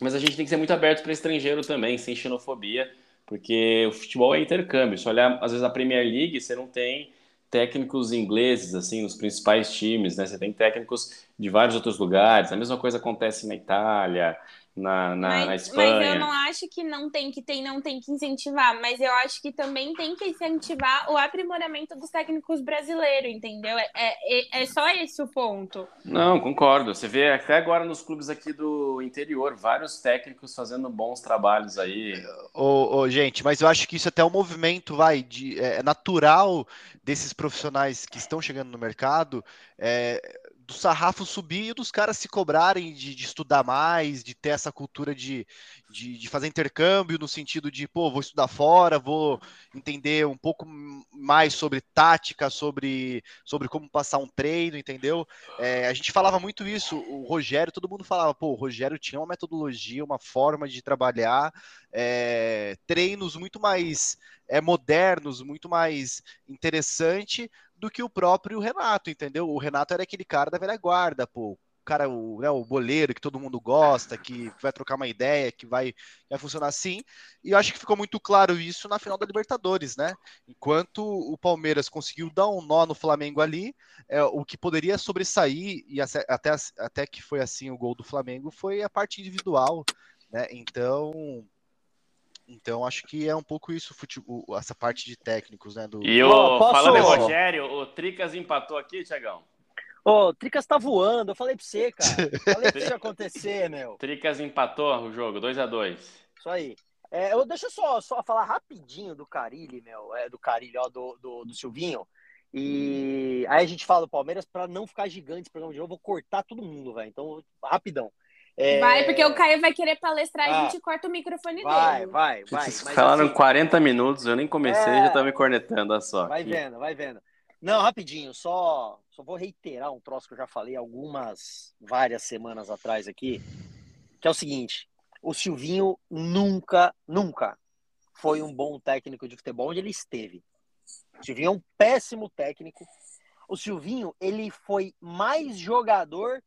Mas a gente tem que ser muito aberto para estrangeiro também, sem xenofobia, porque o futebol é intercâmbio. Se olhar, às vezes, a Premier League, você não tem técnicos ingleses, assim, nos principais times, né? Você tem técnicos de vários outros lugares. A mesma coisa acontece na Itália, na, na, mas, na Espanha. Mas eu não acho que não tem que ter, não tem que incentivar, mas eu acho que também tem que incentivar o aprimoramento dos técnicos brasileiros, entendeu? É, é, é só esse o ponto. Não, concordo. Você vê até agora nos clubes aqui do interior, vários técnicos fazendo bons trabalhos aí. Ô, ô gente, mas eu acho que isso até é um movimento, vai, de, é, é natural desses profissionais que estão chegando no mercado. É, do sarrafo subir e dos caras se cobrarem de, de estudar mais, de ter essa cultura de, de, de, fazer intercâmbio, no sentido de, pô, vou estudar fora, vou entender um pouco mais sobre tática, sobre, sobre como passar um treino, entendeu? É, a gente falava muito isso, o Rogério, todo mundo falava, pô, o Rogério tinha uma metodologia, uma forma de trabalhar, é, treinos muito mais é, modernos, muito mais interessante do que o próprio Renato, entendeu? O Renato era aquele cara da velha guarda, pô. O cara, o, né, o boleiro que todo mundo gosta, que vai trocar uma ideia, que vai, vai funcionar assim. E eu acho que ficou muito claro isso na final da Libertadores, né? Enquanto o Palmeiras conseguiu dar um nó no Flamengo ali, é, o que poderia sobressair, e até, até que foi assim o gol do Flamengo, foi a parte individual, né? Então, então acho que é um pouco isso, futebol, essa parte de técnicos, né? Do... E o, Posso... falando em Rogério, o Tricas empatou aqui, Tiagão. Ô, o Tricas tá voando, eu falei pra você, cara. Falei pra isso acontecer, meu. Tricas empatou o jogo, 2 a 2 Isso aí. É, eu, deixa eu só, só falar rapidinho do Carilli, meu, é, do Carilli, ó, do, do, do Silvinho. E aí a gente fala do Palmeiras para não ficar gigante esse programa de novo, vou cortar todo mundo, velho. Então, rapidão. É... Vai, porque o Caio vai querer palestrar ah, e a gente corta o microfone vai, dele. Vai, vai, vai. Falaram assim, 40 minutos, eu nem comecei é... já tá me cornetando, a só. Vai vendo, vai vendo. Não, rapidinho, só, só vou reiterar um troço que eu já falei algumas, várias semanas atrás aqui, que é o seguinte, o Silvinho nunca, nunca foi um bom técnico de futebol onde ele esteve. O Silvinho é um péssimo técnico. O Silvinho, ele foi mais jogador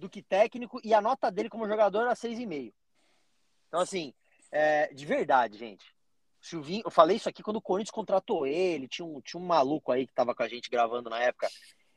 do que técnico e a nota dele como jogador era 6,5. Então, assim, é, de verdade, gente. Silvinho, eu falei isso aqui quando o Corinthians contratou ele, tinha um, tinha um maluco aí que tava com a gente gravando na época.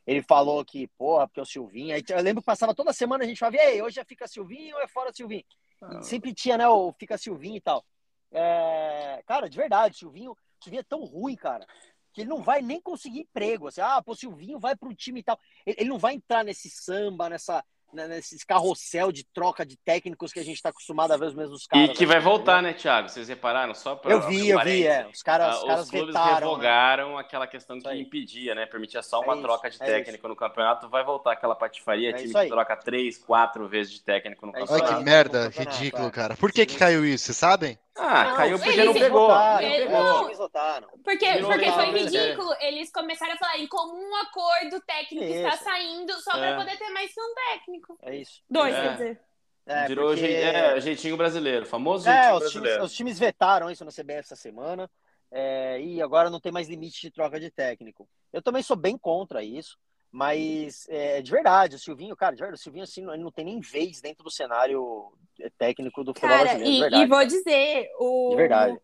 Ele falou que, porra, porque é o Silvinho. Aí, eu lembro que passava toda semana a gente falava, ei, hoje já fica Silvinho ou é fora Silvinho? Ah. Sempre tinha, né, o fica Silvinho e tal. É, cara, de verdade, Silvinho, Silvinho é tão ruim, cara, que ele não vai nem conseguir emprego. Assim, ah, pô, Silvinho vai para um time e tal. Ele, ele, não vai entrar nesse samba, nessa, né, nesses carrossel de troca de técnicos que a gente está acostumado a ver os mesmos caras. E que vai voltar, né, Thiago? Vocês repararam? Só pra, eu vi, eu vi, é. Os caras, os, caras os clubes vetaram, revogaram né? aquela questão que impedia, né? Permitia só uma é troca de é técnico isso. no campeonato. Vai voltar aquela patifaria, é time que troca três, quatro vezes de técnico no campeonato. Olha que merda, ridículo, cara. Por que que caiu isso, vocês sabem? Ah, não, caiu porque não pegou. Votaram, não pegou. Porque, porque foi ridículo. Eles começaram a falar em comum acordo técnico isso. está saindo só para é. poder ter mais um técnico. É isso. Dois, é. quer dizer. É, Virou porque... é, jeitinho brasileiro, famoso é, jeitinho os brasileiro. Times, os times vetaram isso na CBF essa semana é, e agora não tem mais limite de troca de técnico. Eu também sou bem contra isso, mas é, de verdade, o Silvinho, cara, de verdade, o Silvinho assim, não tem nem vez dentro do cenário técnico do futebol cara, brasileiro. E, e, vou dizer, o,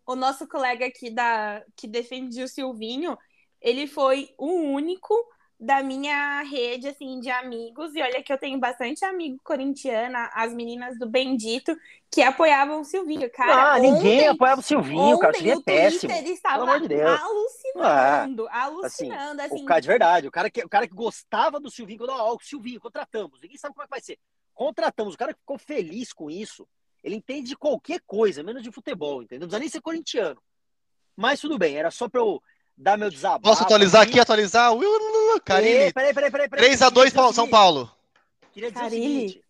o nosso colega aqui da, que defendia o Silvinho, ele foi o único da minha rede, assim, de amigos, e olha que eu tenho bastante amigo corintiana, as meninas do Bendito, que apoiavam o Silvinho, cara. Ah, ontem, ninguém apoiava o Silvinho, cara, o Silvinho é péssimo. Ele estava de alucinando, ah, alucinando, assim, assim. O cara, de verdade, o cara que, o cara que gostava do Silvinho, quando, ó, o Silvinho, contratamos, ninguém sabe como é que vai ser. Contratamos, o cara que ficou feliz com isso, ele entende de qualquer coisa, menos de futebol, entendeu? Não precisa nem ser corintiano. Mas tudo bem, era só pra eu dar meu desabafo. Posso atualizar aqui, atualizar? Carilli. Peraí, peraí, peraí. 3x2 São Paulo. Queria dizer Carilli. o seguinte.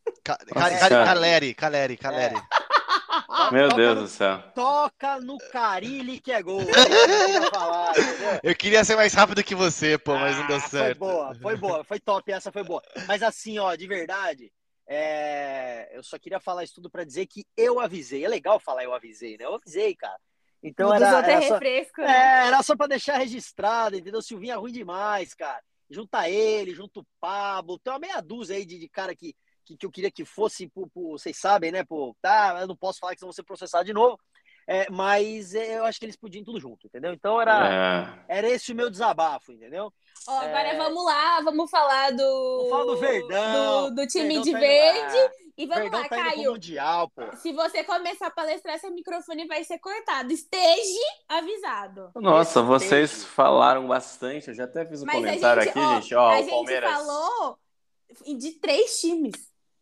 Caleri, Caleri, Caleri. É. Meu Deus do céu. Toca no Carilli que é gol. eu queria ser mais rápido que você, pô, mas não deu ah, certo. Foi boa, foi boa, foi top, essa foi boa. Mas assim, ó, de verdade, é... eu só queria falar isso tudo para dizer que eu avisei. É legal falar eu avisei, né? Eu avisei, cara. Então era, era, só, refresco, né? é, era só para deixar registrado, entendeu? Silvinho é ruim demais, cara. Junta ele, junta o Pablo, tem uma meia dúzia aí de, de cara que, que, que, eu queria que fosse, por, por, vocês sabem, né? Por, tá, eu não posso falar que vão ser processados de novo, é, mas é, eu acho que eles podiam tudo junto, entendeu? Então era, é. era esse o meu desabafo, entendeu? Oh, agora é... vamos lá, vamos falar do. Vamos falar do Verdão. Do, do time Verdão de tá verde. E vamos Verdão lá, tá Caio. Mundial, pô. Se você começar a palestrar, seu microfone vai ser cortado. Esteja avisado. Nossa, vocês falaram bastante. Eu já até fiz um Mas comentário gente, aqui, ó, gente. Ó, a o Palmeiras. gente falou de três times.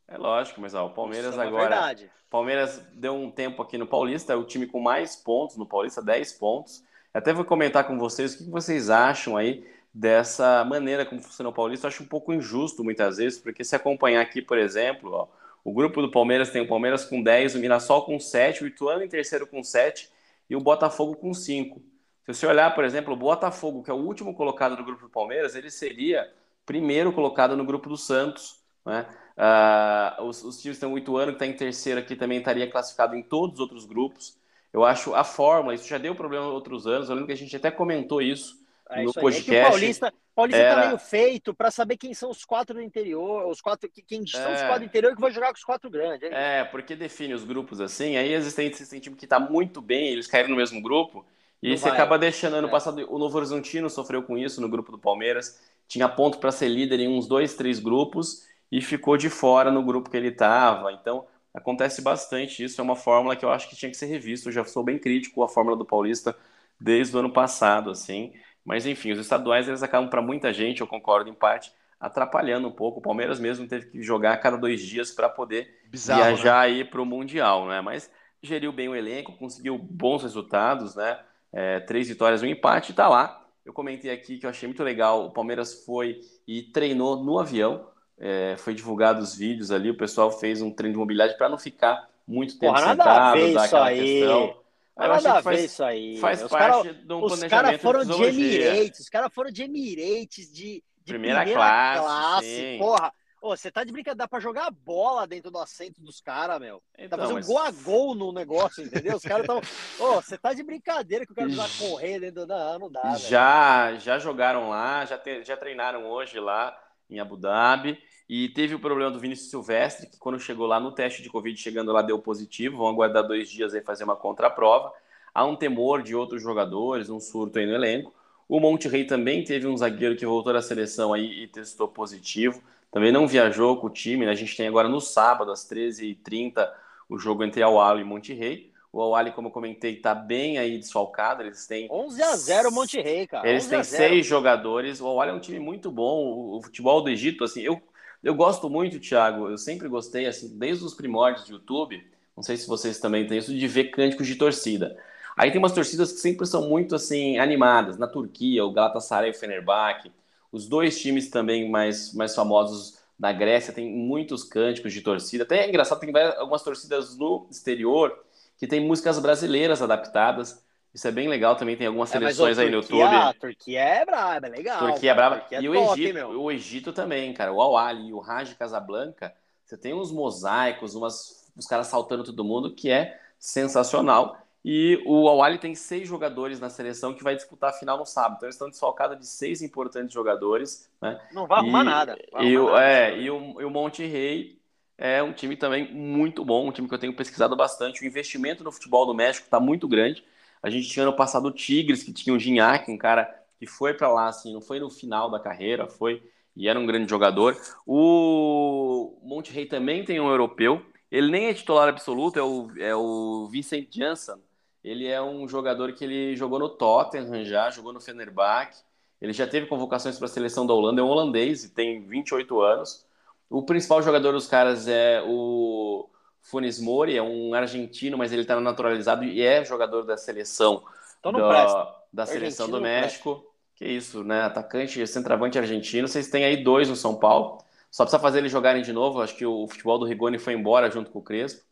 É lógico, mas ó, o Palmeiras Isso é agora. É verdade. Palmeiras deu um tempo aqui no Paulista, é o time com mais pontos no Paulista, 10 pontos. Até vou comentar com vocês o que vocês acham aí dessa maneira como funciona o Paulista. Eu acho um pouco injusto muitas vezes, porque se acompanhar aqui, por exemplo, ó, o grupo do Palmeiras tem o Palmeiras com 10, o Mirassol com 7, o Ituano em terceiro com 7 e o Botafogo com 5. Se você olhar, por exemplo, o Botafogo, que é o último colocado do grupo do Palmeiras, ele seria primeiro colocado no grupo do Santos, né? Uh, os, os times têm o Ituano, que está em terceiro aqui, também estaria classificado em todos os outros grupos. Eu acho a fórmula, isso já deu problema em outros anos. Eu lembro que a gente até comentou isso é no isso podcast. É o Paulista, Paulista tá era... tá meio feito para saber quem são os quatro do interior, os quatro, quem são os é. quatro do interior que vai jogar com os quatro grandes. É, porque define os grupos assim. Aí existem, existem time que está muito bem, eles caíram no mesmo grupo. E Não você vai. acaba deixando. Ano é. passado, o Novo Horizontino sofreu com isso no grupo do Palmeiras. Tinha ponto para ser líder em uns dois, três grupos e ficou de fora no grupo que ele estava. Então, acontece bastante isso. É uma fórmula que eu acho que tinha que ser revista. Eu já sou bem crítico à fórmula do Paulista desde o ano passado, assim. Mas, enfim, os estaduais, eles acabam para muita gente, eu concordo em parte, atrapalhando um pouco. O Palmeiras mesmo teve que jogar a cada dois dias para poder Bizarro, viajar né? aí para o Mundial, né? Mas geriu bem o elenco, conseguiu bons resultados, né? É, três vitórias, um empate, está lá. Eu comentei aqui que eu achei muito legal. O Palmeiras foi e treinou no avião. É, foi divulgado os vídeos ali, o pessoal fez um treino de mobilidade para não ficar muito tempo Porra, sentado, dar aquela aí. questão. Nada a ver isso aí. Faz os parte cara, de um os foram de, de Emirates, os caras foram de Emirates, de, de primeira, primeira, classe. classe porra. Ô, você tá de brincadeira, dá pra jogar bola dentro do assento dos caras, meu. Então, tá fazendo mas... gol a gol no negócio, entendeu? Os caras tão. Ô, você tá de brincadeira que o cara vai correr dentro do. Não, não dá. Já, já jogaram lá, já, te... já treinaram hoje lá em Abu Dhabi. E teve o problema do Vinícius Silvestre, que quando chegou lá no teste de Covid, chegando lá, deu positivo. Vão aguardar dois dias aí fazer uma contraprova. Há um temor de outros jogadores, um surto aí no elenco. O Monte Rei também teve um zagueiro que voltou da seleção aí e testou positivo. Também não viajou com o time. Né? A gente tem agora no sábado, às 13h30, o jogo entre Awali e Monte Rei. O Awali, como eu comentei, está bem aí desfalcado. Eles têm 11 a 0 Monte Rei, cara. Eles têm seis jogadores. O Awali é um time muito bom. O futebol do Egito, assim, eu Eu gosto muito, Thiago, eu sempre gostei, assim, desde os primórdios do YouTube, não sei se vocês também têm isso, de ver cânticos de torcida. Aí tem umas torcidas que sempre são muito, assim, animadas. Na Turquia, o Galatasaray e o Fenerbahçe. Os dois times também mais, mais famosos da Grécia tem muitos cânticos de torcida. Até é engraçado, tem algumas torcidas no exterior que tem músicas brasileiras adaptadas. Isso é bem legal também, tem algumas é, seleções aí no YouTube. A Turquia é braba, é legal. Turquia é braba. Turquia é e o, top, Egito, o Egito também, cara. O Awali e o Raj Casablanca, você tem uns mosaicos, umas, os caras saltando todo mundo, que é sensacional. E o Awali tem seis jogadores na seleção que vai disputar a final no sábado. Então eles estão desfalcados de seis importantes jogadores. Né? Não vai arrumar e, nada. Vai e, arrumar é, nada. E, o, e o Monte Rei é um time também muito bom, um time que eu tenho pesquisado bastante. O investimento no futebol do México está muito grande. A gente tinha ano passado o Tigres, que tinha o Gignac, um cara que foi para lá, assim, não foi no final da carreira, foi e era um grande jogador. O Monte Rei também tem um europeu. Ele nem é titular absoluto, é o, é o Vincent Janssen. Ele é um jogador que ele jogou no Tottenham já, jogou no Fenerbahçe. Ele já teve convocações para a seleção da Holanda, é um holandês e tem 28 anos. O principal jogador dos caras é o Funes Mori, é um argentino, mas ele está naturalizado e é jogador da seleção então da, da seleção do México. Que isso, né? Atacante, centroavante argentino. Vocês têm aí dois no São Paulo. Só precisa fazer eles jogarem de novo. Acho que o futebol do Rigoni foi embora junto com o Crespo.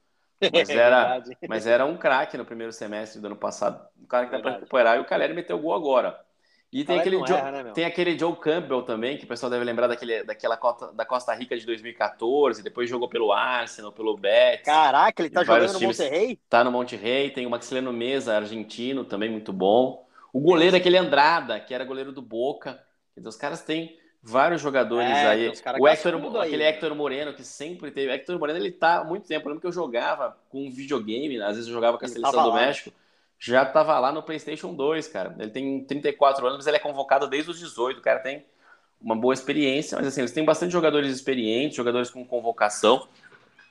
Mas era, mas era um craque no primeiro semestre do ano passado. Um cara que dá para recuperar. E o Caleri meteu gol agora. E tem aquele, Joe, erra, né, tem aquele Joe Campbell também, que o pessoal deve lembrar daquele, daquela Costa, da Costa Rica de 2014, depois jogou pelo Arsenal, pelo Betis. Caraca, ele tá jogando no Monterrey? Tá no Monterrey, tem o Maxileno Mesa, argentino, também muito bom. O goleiro é aquele Andrada, que era goleiro do Boca. Então, os caras têm vários jogadores é, aí. O Hector, aquele aí. Hector Moreno, que sempre teve. Hector Moreno, ele tá há muito tempo. Eu lembro que eu jogava com um videogame, às vezes eu jogava com a ele seleção do lá. México já estava lá no PlayStation 2, cara. Ele tem 34 anos, mas ele é convocado desde os 18. O cara tem uma boa experiência, mas assim, eles têm bastante jogadores experientes, jogadores com convocação.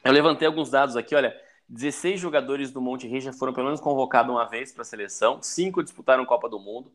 Eu levantei alguns dados aqui, olha. 16 jogadores do Monte Rei já foram pelo menos convocados uma vez para a seleção, cinco disputaram Copa do Mundo.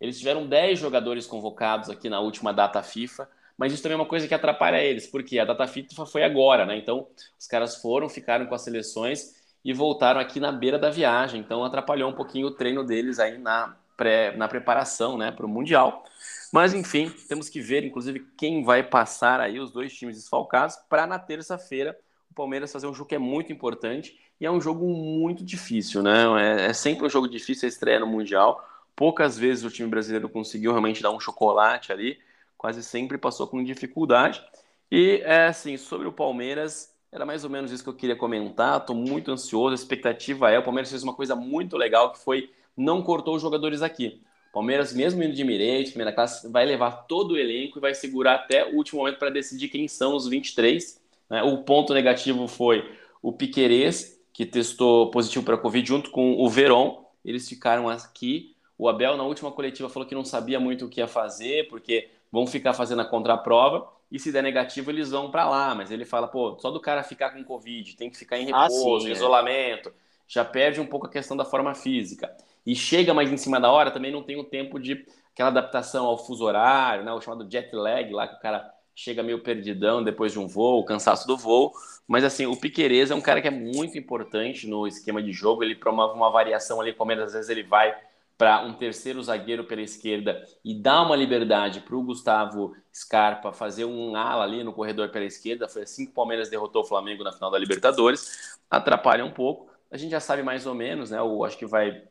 Eles tiveram 10 jogadores convocados aqui na última data FIFA, mas isso também é uma coisa que atrapalha eles, porque a data FIFA foi agora, né? Então, os caras foram, ficaram com as seleções e voltaram aqui na beira da viagem. Então atrapalhou um pouquinho o treino deles aí na, pré, na preparação né, para o Mundial. Mas enfim, temos que ver, inclusive, quem vai passar aí os dois times desfalcados para na terça-feira o Palmeiras fazer um jogo que é muito importante e é um jogo muito difícil, né? É, é sempre um jogo difícil a estreia no Mundial. Poucas vezes o time brasileiro conseguiu realmente dar um chocolate ali, quase sempre passou com dificuldade. E é assim, sobre o Palmeiras, era mais ou menos isso que eu queria comentar. Estou muito ansioso. A expectativa é: o Palmeiras fez uma coisa muito legal que foi não cortou os jogadores aqui. O Palmeiras, mesmo indo de Mirete, primeira classe, vai levar todo o elenco e vai segurar até o último momento para decidir quem são os 23. Né? O ponto negativo foi o Piquerez, que testou positivo para Covid, junto com o Veron. Eles ficaram aqui. O Abel, na última coletiva, falou que não sabia muito o que ia fazer, porque vão ficar fazendo a contraprova e se der negativo eles vão para lá, mas ele fala, pô, só do cara ficar com Covid, tem que ficar em ah, repouso, ah, sim, em é. isolamento, já perde um pouco a questão da forma física. E chega mais em cima da hora, também não tem o tempo de aquela adaptação ao fuso horário, né, o chamado jet lag lá, que o cara chega meio perdidão depois de um voo, o cansaço do voo. Mas assim, o Piquerez é um cara que é muito importante no esquema de jogo, ele promove uma variação ali, como às vezes ele vai para um terceiro zagueiro pela esquerda e dar uma liberdade para o Gustavo Scarpa fazer um ala ali no corredor pela esquerda. Foi assim que o Palmeiras derrotou o Flamengo na final da Libertadores. Atrapalha um pouco. A gente já sabe mais ou menos, né? Eu acho que vai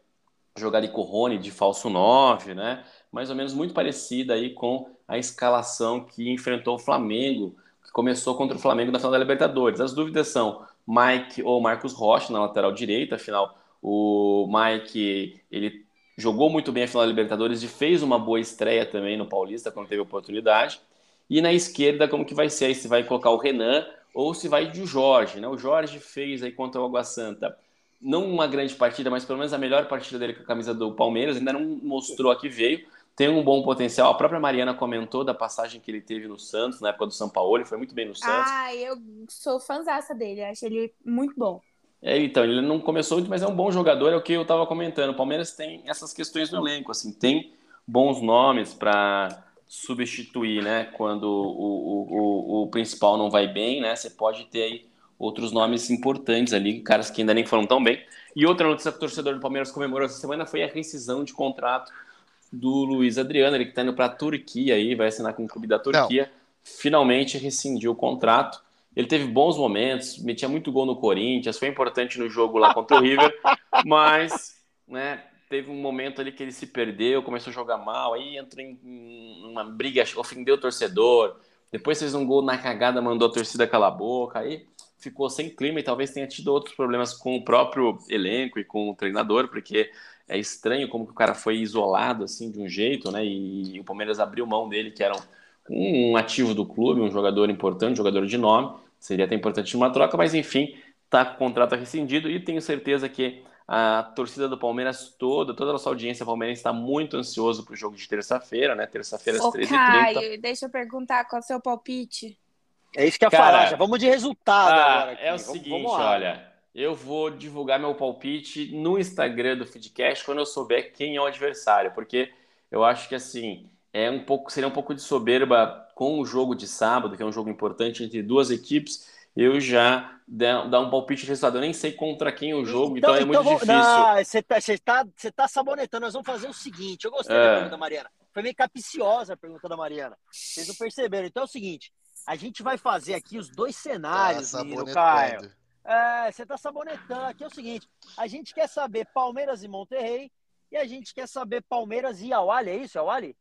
jogar de Corrone de falso 9, né? Mais ou menos muito parecida aí com a escalação que enfrentou o Flamengo, que começou contra o Flamengo na final da Libertadores. As dúvidas são Mike ou Marcos Rocha na lateral direita, afinal o Mike ele jogou muito bem a final da Libertadores e fez uma boa estreia também no Paulista quando teve oportunidade. E na esquerda, como que vai ser aí? Se vai colocar o Renan ou se vai de Jorge, né? O Jorge fez aí contra o Água Santa não uma grande partida, mas pelo menos a melhor partida dele com a camisa do Palmeiras, ainda não mostrou a que veio, tem um bom potencial. A própria Mariana comentou da passagem que ele teve no Santos, na época do São Paulo, ele foi muito bem no Santos. Ah, eu sou fãzaça dele, acho ele muito bom. É, então, ele não começou muito, mas é um bom jogador, é o que eu estava comentando. O Palmeiras tem essas questões no elenco, assim, tem bons nomes para substituir, né? Quando o, o, o, o principal não vai bem, né? Você pode ter aí outros nomes importantes ali, caras que ainda nem foram tão bem. E outra notícia que o torcedor do Palmeiras comemorou essa semana foi a rescisão de contrato do Luiz Adriano, ele que está indo para a Turquia aí, vai assinar com o clube da Turquia. Não. Finalmente rescindiu o contrato. Ele teve bons momentos, metia muito gol no Corinthians, foi importante no jogo lá contra o River, mas né, teve um momento ali que ele se perdeu, começou a jogar mal, aí entrou em uma briga, ofendeu o torcedor, depois fez um gol na cagada, mandou a torcida calar a boca, aí ficou sem clima e talvez tenha tido outros problemas com o próprio elenco e com o treinador, porque é estranho como que o cara foi isolado assim de um jeito, né? E, o Palmeiras abriu mão dele, que era um, um, ativo do clube, um jogador importante, um jogador de nome, seria até importante numa troca, mas enfim, tá com o contrato rescindido e tenho certeza que a torcida do Palmeiras toda, toda a nossa audiência palmeirense está muito ansioso para o jogo de terça-feira, né? Terça-feira às 13h30. Caio, deixa eu perguntar qual é o seu palpite. É isso que eu ia falar, já vamos de resultado ah, agora. Aqui. É o vamos, seguinte, vamos olha, eu vou divulgar meu palpite no Instagram do Feedcast quando eu souber quem é o adversário, porque eu acho que assim, é um pouco, seria um pouco de soberba com o jogo de sábado, que é um jogo importante entre duas equipes, eu já dar um palpite de resultado. Eu nem sei contra quem o jogo, então, então é então, muito difícil. Você tá, você tá, você tá sabonetando. Nós vamos fazer o seguinte. Eu gostei é. da pergunta da Mariana. Foi meio capiciosa a pergunta da Mariana. Vocês não perceberam. Então é o seguinte: a gente vai fazer aqui os dois cenários, tá Caio. É, você tá sabonetando. Aqui é o seguinte: a gente quer saber Palmeiras e Monterrey e a gente quer saber Palmeiras e Awali. É isso, Awali?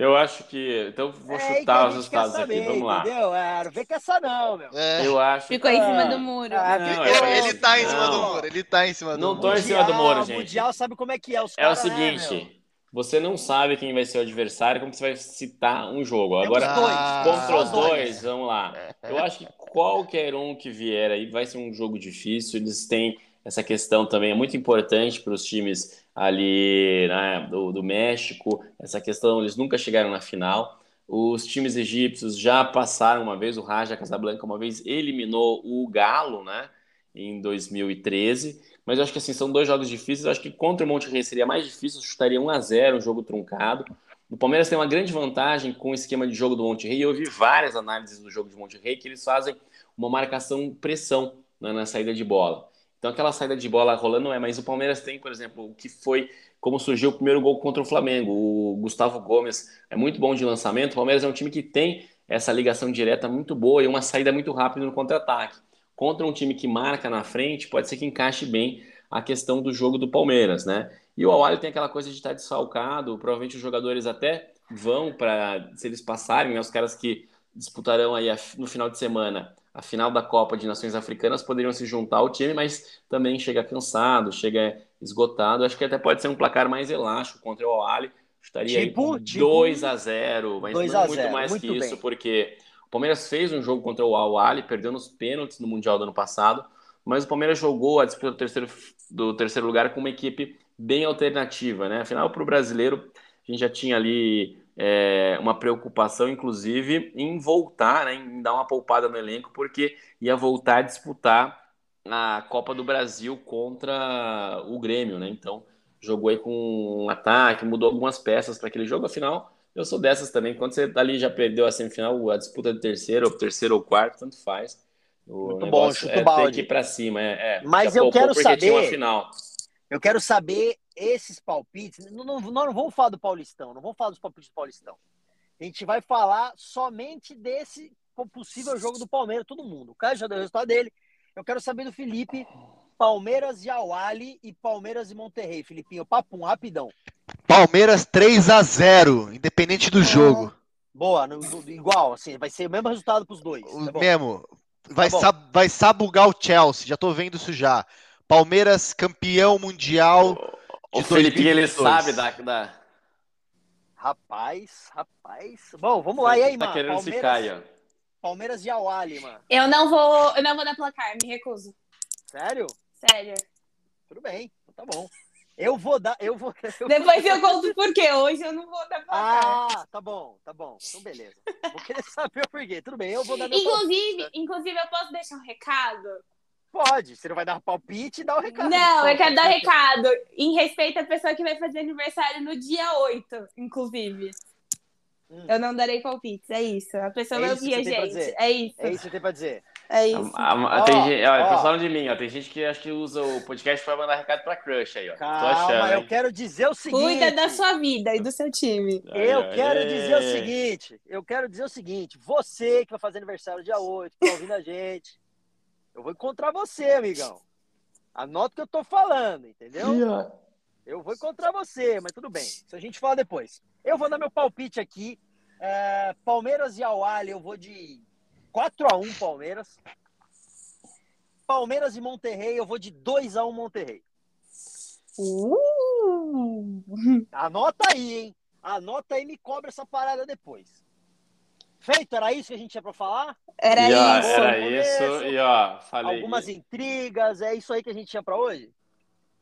Eu acho que. Então vou é chutar os resultados saber, aqui. Vamos lá. Entendeu? É, não vem com essa, não, meu. É. Eu acho Ficou que... em cima do muro. Ah, não, ele, ele, ele tá em cima não. do muro. Ele tá em cima do não muro. Não tô em cima do muro, gente. O Mundial sabe como é que é. Os é o seguinte. Né, você não sabe quem vai ser o adversário, como você vai citar um jogo. Agora, ah, contra os dois, vamos lá. Eu acho que qualquer um que vier aí vai ser um jogo difícil. Eles têm essa questão também, é muito importante para os times ali né, do, do México. Essa questão, eles nunca chegaram na final. Os times egípcios já passaram uma vez, o Raja Casablanca uma vez eliminou o Galo, né, em 2013. Mas eu acho que assim, são dois jogos difíceis. Eu acho que contra o Monte seria mais difícil, chutaria 1 a 0 um jogo truncado. O Palmeiras tem uma grande vantagem com o esquema de jogo do Monte Rei. Eu vi várias análises do jogo de Monte Rei que eles fazem uma marcação pressão né, na saída de bola. Então aquela saída de bola rolando não é, mas o Palmeiras tem, por exemplo, o que foi como surgiu o primeiro gol contra o Flamengo. O Gustavo Gomes é muito bom de lançamento. O Palmeiras é um time que tem essa ligação direta muito boa e uma saída muito rápida no contra-ataque. Contra um time que marca na frente, pode ser que encaixe bem a questão do jogo do Palmeiras, né? E o Awali tem aquela coisa de estar desfalcado, provavelmente os jogadores até vão para, se eles passarem, né, os caras que disputarão aí no final de semana a final da Copa de Nações Africanas poderiam se juntar ao time, mas também chega cansado, chega esgotado. Acho que até pode ser um placar mais elástico contra o Al Estaria tipo, aí tipo 2 a 0 mas não muito mais muito que bem. isso, porque o Palmeiras fez um jogo contra o Al perdeu nos pênaltis no Mundial do ano passado, mas o Palmeiras jogou a disputa do terceiro, do terceiro lugar com uma equipe bem alternativa, né? Afinal, para o brasileiro, a gente já tinha ali é, uma preocupação, inclusive, em voltar, né, em dar uma poupada no elenco, porque ia voltar a disputar a Copa do Brasil contra o Grêmio, né? Então, jogou aí com um ataque, mudou algumas peças para aquele jogo, afinal, eu sou dessas também. Quando você ali já perdeu a semifinal, a disputa de terceiro, ou terceiro ou quarto, tanto faz. O Muito bom, chuta é balde. ter que ir para cima. É, é, Mas eu quero saber. Eu quero saber esses palpites, não, não, não vamos falar do Paulistão, não vamos falar dos palpites do Paulistão. A gente vai falar somente desse possível jogo do Palmeiras, todo mundo. O Caio já deu o resultado dele. Eu quero saber do Felipe, Palmeiras e Awali e Palmeiras e Monterrey. Filipinho, papum, rapidão. Palmeiras 3 a 0 independente do jogo. Boa, no, igual, assim, vai ser o mesmo resultado para os dois. Tá o mesmo. Vai, tá sab, vai sabugar o Chelsea, já tô vendo isso já. Palmeiras campeão mundial. O Felipe, ele sabe da, da. Rapaz, rapaz. Bom, vamos lá. E aí, tá mano? querendo Palmeiras, ficar aí, ó. Palmeiras e Awali, mano. Eu não vou, eu não vou dar placar, me recuso. Sério? Sério. Tudo bem, tá bom. Eu vou dar, eu vou. Eu Depois eu conto por quê. Hoje eu não vou dar placar. Ah, tá bom, tá bom. Então beleza. Vou querer saber o porquê. Tudo bem, eu vou dar meu Inclusive, palpite. inclusive eu posso deixar um recado Pode, você não vai dar palpite e dar o recado. Não, eu quero dar o recado. Em respeito à pessoa que vai fazer aniversário no dia 8, inclusive. Hum. Eu não darei palpites, é isso. A pessoa é via, gente. É isso. É isso que você tem pra dizer. É isso. A, a, a, tem gente, ó, de mim, ó. Tem gente que acho que usa o podcast para mandar recado pra crush aí, ó. Calma, Tô achando, eu quero dizer o seguinte. Cuida da sua vida e do seu time. Eu aí, quero aí. dizer o seguinte. Eu quero dizer o seguinte. Você que vai fazer aniversário dia 8, que tá ouvindo a gente. Eu vou encontrar você, amigão. Anota o que eu tô falando, entendeu? Eu vou encontrar você, mas tudo bem. Isso a gente fala depois. Eu vou dar meu palpite aqui. É, Palmeiras e Awali, eu vou de 4 x 1 Palmeiras. Palmeiras e Monterrey, eu vou de 2 x 1 Monterrey. Uh! Anota aí, hein? Anota aí e me cobra essa parada depois. Feito, era isso que a gente tinha para falar? Era e, ó, isso. Era isso, e ó, falei. Algumas intrigas, é isso aí que a gente tinha para hoje?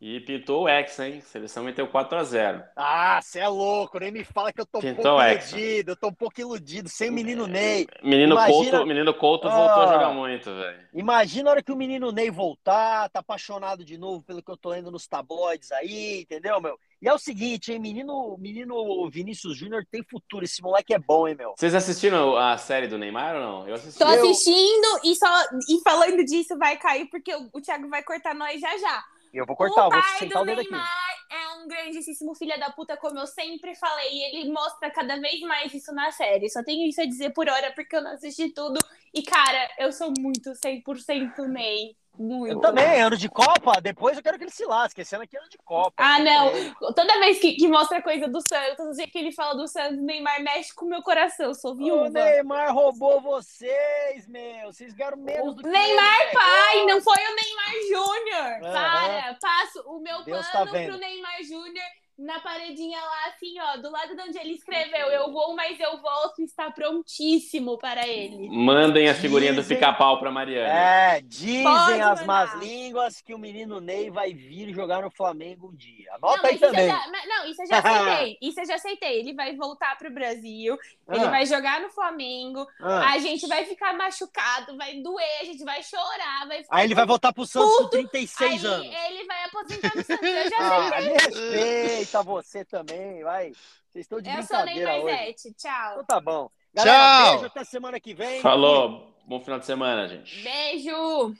E pintou o X, hein? A seleção meteu 4x0. Ah, você é louco, nem me fala que eu tô um pintou pouco iludido, eu tô um pouco iludido, sem o menino Ney. Menino Imagina... Couto, menino Couto ah, voltou a jogar muito, velho. Imagina a hora que o menino Ney voltar, tá apaixonado de novo pelo que eu tô lendo nos tabloides aí, entendeu, meu? E é o seguinte, hein, menino, menino Vinícius Júnior tem futuro. Esse moleque é bom, hein, meu? Vocês assistiram a série do Neymar ou não? Eu assisti. Tô assistindo e, só, e falando disso vai cair porque o, o Thiago vai cortar nós já já. Eu vou cortar, o pai vou sentar o dedo Neymar aqui. é um grandíssimo filho da puta, como eu sempre falei. E ele mostra cada vez mais isso na série. Só tenho isso a dizer por hora, porque eu não assisti tudo. E, cara, eu sou muito 100% Ney. Muito. Eu também, ano de Copa, depois eu quero que ele se lasque. Esse ano aqui é ano de Copa. Ah, não. Toda vez que, que mostra coisa do Santos, o que ele fala do Santos, Neymar mexe com o meu coração. Eu sou viúva. O Neymar roubou vocês, meu. Vocês ganharam menos do que Neymar ele, pai, não foi o Neymar Júnior. Uhum. Para, passo o meu Deus plano tá pro Neymar Júnior na paredinha lá, assim, ó, do lado de onde ele escreveu, eu vou, mas eu volto, está prontíssimo para ele. Mandem a figurinha dizem, do pica-pau para Mariana. É, dizem Pode as mandar. más línguas que o menino Ney vai vir jogar no Flamengo um dia. Anota não, aí também. Já, não, isso eu já aceitei. isso eu já aceitei. Ele vai voltar pro Brasil, ah. ele vai jogar no Flamengo, ah. a gente vai ficar machucado, vai doer, a gente vai chorar, vai Aí ele vai voltar pro Santos com 36 aí anos. Ele vai aposentar no Santos, eu já ah, aceitei. Eita, você também, vai. Vocês estão de Eu brincadeira sou hoje. Tchau. Então tá bom. Galera, Tchau. beijo até semana que vem. Falou. Bom final de semana, gente. Beijo.